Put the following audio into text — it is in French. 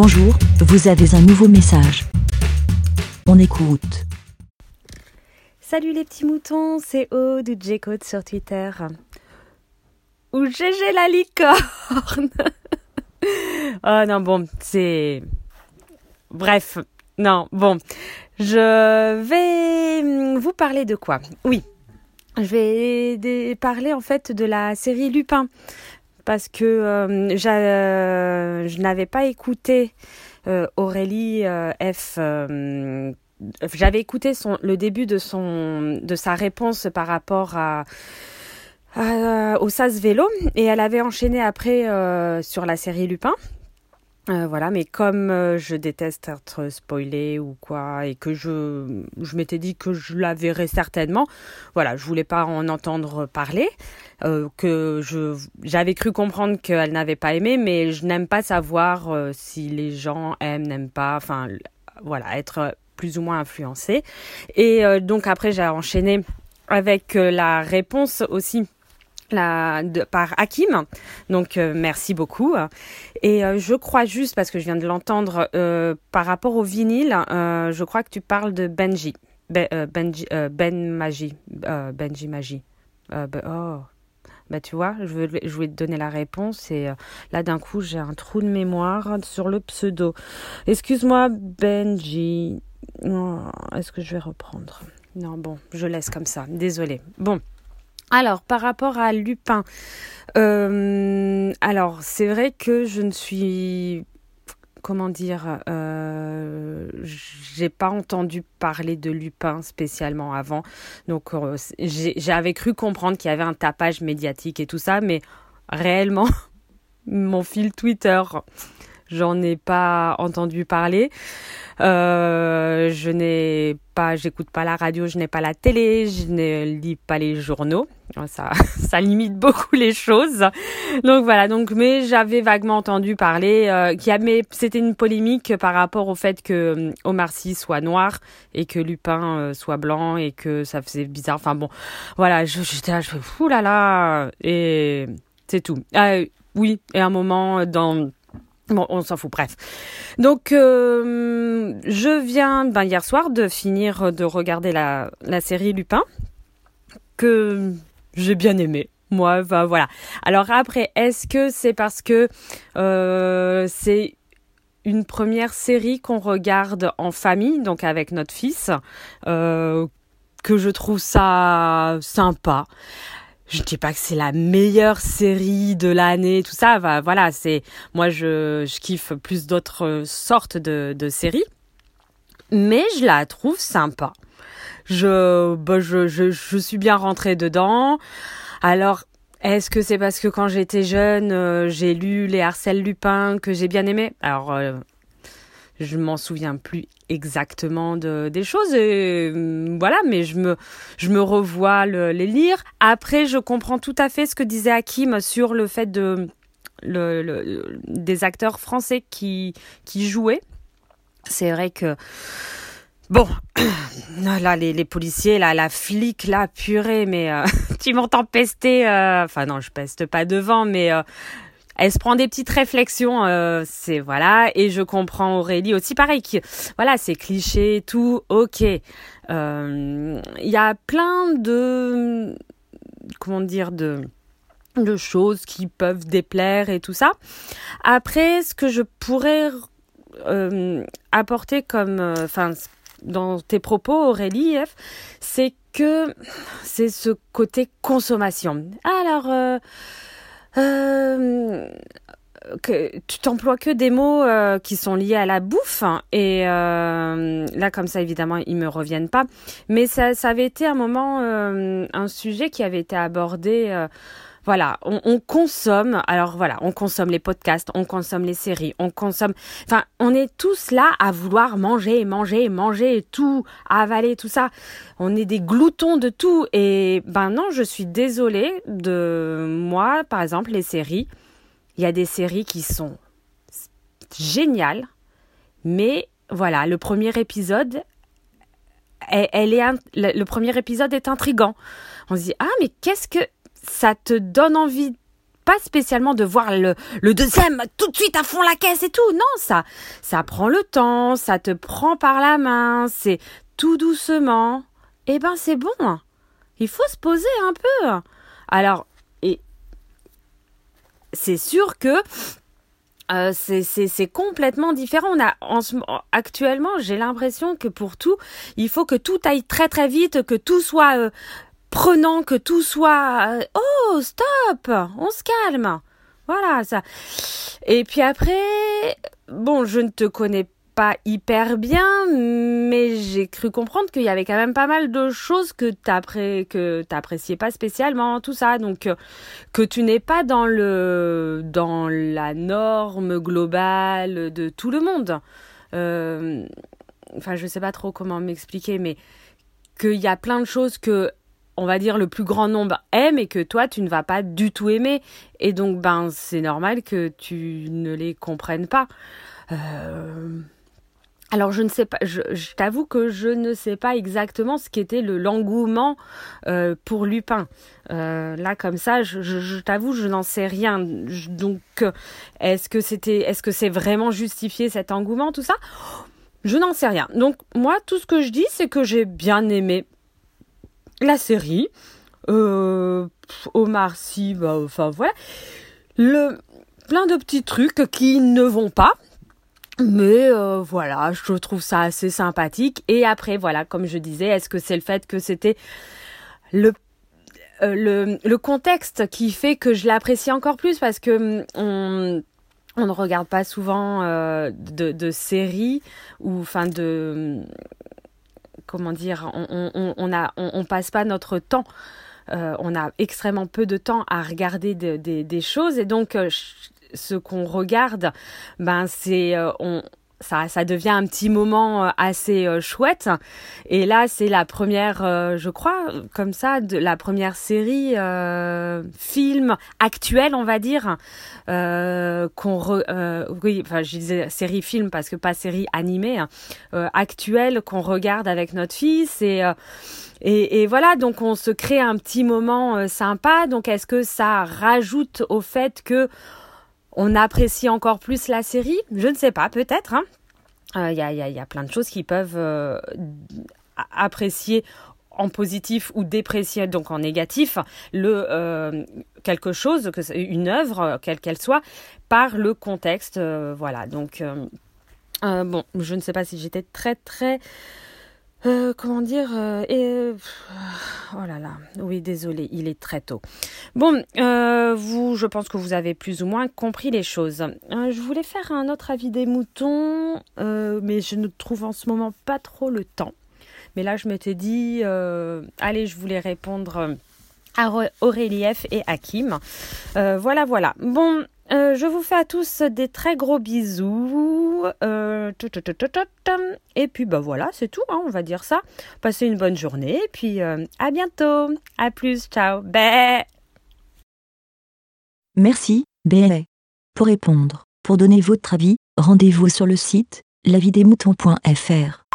Bonjour, vous avez un nouveau message. On écoute. Salut les petits moutons, c'est Aude ou J-Code sur Twitter. Ou GG la licorne. oh non, bon, c'est. Bref, non, bon. Je vais vous parler de quoi? Oui, je vais parler en fait de la série Lupin parce que euh, euh, je n'avais pas écouté euh, Aurélie F. J'avais écouté son, le début de, son, de sa réponse par rapport à, au SAS Vélo et elle avait enchaîné après sur la série Lupin. Euh, voilà, mais comme euh, je déteste être spoilée ou quoi, et que je, je m'étais dit que je la verrais certainement, voilà, je voulais pas en entendre parler, euh, que je, j'avais cru comprendre qu'elle n'avait pas aimé, mais je n'aime pas savoir si les gens aiment, n'aiment pas, enfin, voilà, être plus ou moins influencé. Et donc après, j'ai enchaîné avec la réponse aussi par Hakim. Donc euh, merci beaucoup. Et euh, je crois juste, parce que je viens de l'entendre, euh, par rapport au vinyle, je crois que tu parles de Benji. Benji ben Magie. Benji Magie. Oh. Bah tu vois, je, veux, je voulais te donner la réponse et là d'un coup j'ai un trou de mémoire sur le pseudo. Excuse-moi Benji. Oh, est-ce que je vais reprendre? Non bon, je laisse comme ça. Désolée. Bon. Alors, par rapport à Lupin, euh, alors c'est vrai que je ne suis, comment dire, euh, j'ai pas entendu parler de Lupin spécialement avant, donc euh, j'avais cru comprendre qu'il y avait un tapage médiatique et tout ça, mais réellement, mon fil Twitter j'en ai pas entendu parler. Euh, je n'ai pas, j'écoute pas la radio, je n'ai pas la télé, je ne lis pas les journaux. Ça, ça limite beaucoup les choses. Donc voilà. Donc, mais j'avais vaguement entendu parler euh, qu'il y avait, c'était une polémique par rapport au fait que euh, Omar Sy soit noir et que Lupin euh, soit blanc et que ça faisait bizarre. Enfin bon, voilà. J'étais là, je fais fou là là et c'est tout. Ah, oui. Et un moment dans Bon, on s'en fout, bref. Donc, euh, je viens ben, hier soir de finir de regarder la, série Lupin, que j'ai bien aimé. Moi, ben, voilà. Alors après, est-ce que c'est parce que euh, c'est une première série qu'on regarde en famille, donc avec notre fils, euh, que je trouve ça sympa? Je dis pas que c'est la meilleure série de l'année, tout ça. Voilà, c'est moi je, je kiffe plus d'autres sortes de, de séries, mais je la trouve sympa. Je, bah, je, je, je suis bien rentrée dedans. Alors, est-ce que c'est parce que quand j'étais jeune, euh, j'ai lu les Arsène Lupin que j'ai bien aimé? Alors, euh, je m'en souviens plus exactement de, des choses mm, voilà mais je me je me revois les lire après je comprends tout à fait ce que disait Hakim sur le fait de des acteurs français qui qui jouaient c'est vrai que Bon, là, les, les, policiers, là, la flic, là, purée, mais euh, tu m'entends pester. Euh, enfin, non, je peste pas devant, mais euh, elle se prend des petites réflexions, euh, c'est voilà, et je comprends Aurélie aussi, pareil, voilà, c'est cliché, tout, ok. Euh, il y a plein de, comment dire, de choses qui peuvent déplaire et tout ça. Après, ce que je pourrais euh, apporter comme, enfin, dans tes propos, Aurélie, c'est que c'est ce côté consommation. Alors, que tu t'emploies que des mots euh, qui sont liés à la bouffe hein, et euh, là comme ça évidemment ils me reviennent pas. Mais ça, ça avait été un moment un sujet qui avait été abordé voilà, on, consomme. Alors voilà, on consomme les podcasts, on consomme les séries, on consomme. Enfin, on est tous là à vouloir manger, manger, manger, tout, avaler tout ça. On est des gloutons de tout. Et ben non, je suis désolée de moi, par exemple, les séries. Il y a des séries qui sont géniales, mais voilà, le premier épisode, elle, est le premier épisode est intrigant. On se dit ah mais qu'est-ce que ça te donne envie pas spécialement de voir le, deuxième tout de suite à fond la caisse et tout. Non, ça, ça prend le temps, ça te prend par la main, c'est tout doucement. Eh ben, c'est bon. Il faut se poser un peu. Alors, et c'est sûr que euh, c'est complètement différent. On a en actuellement, j'ai l'impression que pour tout, il faut que tout aille très très vite, que tout soit euh, prenant, que tout soit euh, oh stop, on se calme. Voilà ça. Et puis après, bon, je ne te connais pas hyper bien, mais j'ai cru comprendre qu'il y avait quand même pas mal de choses que tu que t'appréciais pas spécialement, tout ça. Donc euh, que tu n'es pas dans le dans la norme globale de tout le monde. Euh, enfin, je sais pas trop comment m'expliquer, mais qu'il y a plein de choses que on va dire le plus grand nombre aime et que toi tu ne vas pas du tout aimer et donc ben c'est normal que tu ne les comprennes pas. Euh, alors je ne sais pas, je, t'avoue que je ne sais pas exactement ce qu'était le l'engouement euh, pour Lupin. Euh, là comme ça, je, je, t'avoue, je n'en sais rien. donc est-ce que c'était, est-ce que c'est vraiment justifié cet engouement, tout ça? Je n'en sais rien. Donc moi, tout ce que je dis, c'est que j'ai bien aimé la série. Euh, Omar Sy, bah, enfin voilà, le plein de petits trucs qui ne vont pas mais euh, voilà, je trouve ça assez sympathique. Et après, voilà, comme je disais, est-ce que c'est le fait que c'était le euh, le, le, contexte qui fait que je l'apprécie encore plus? Parce que mm, on, on ne regarde pas souvent euh, de, de, séries ou enfin de comment dire on, on, passe pas notre temps euh, on a extrêmement peu de temps à regarder de, de, des choses. Et donc ce qu'on regarde, ben c'est euh, on ça, ça devient un petit moment euh, assez euh, chouette. Et là, c'est la première, je crois, comme ça, de la première série film actuelle, on va dire, qu'on oui, enfin, je disais série film parce que pas série animée, hein, actuelle qu'on regarde avec notre fils et et, et, voilà, donc on se crée un petit moment sympa. Donc est-ce que ça rajoute au fait que on apprécie encore plus la série Je ne sais pas, peut-être. Il hein. euh, y, a, y, a, plein de choses qui peuvent euh, apprécier en positif ou déprécier donc en négatif le euh, quelque chose une œuvre quelle qu'elle soit par le contexte voilà donc bon je ne sais pas si j'étais très très comment dire oh là là. Oui désolé il est très tôt. Bon euh, vous je pense que vous avez plus ou moins compris les choses. Je voulais faire un autre avis des moutons mais je ne trouve en ce moment pas trop le temps. Mais là je m'étais dit allez je voulais répondre à Aurélie F et Hakim. Voilà voilà. Bon euh, je vous fais à tous des très gros bisous. Euh, et puis bah voilà, c'est tout, hein, on va dire ça. Passez une bonne journée et puis euh, à bientôt. À plus, ciao. Bé. Merci, Bé. Pour répondre, pour donner votre avis, rendez-vous sur le site lavidemouton.fr.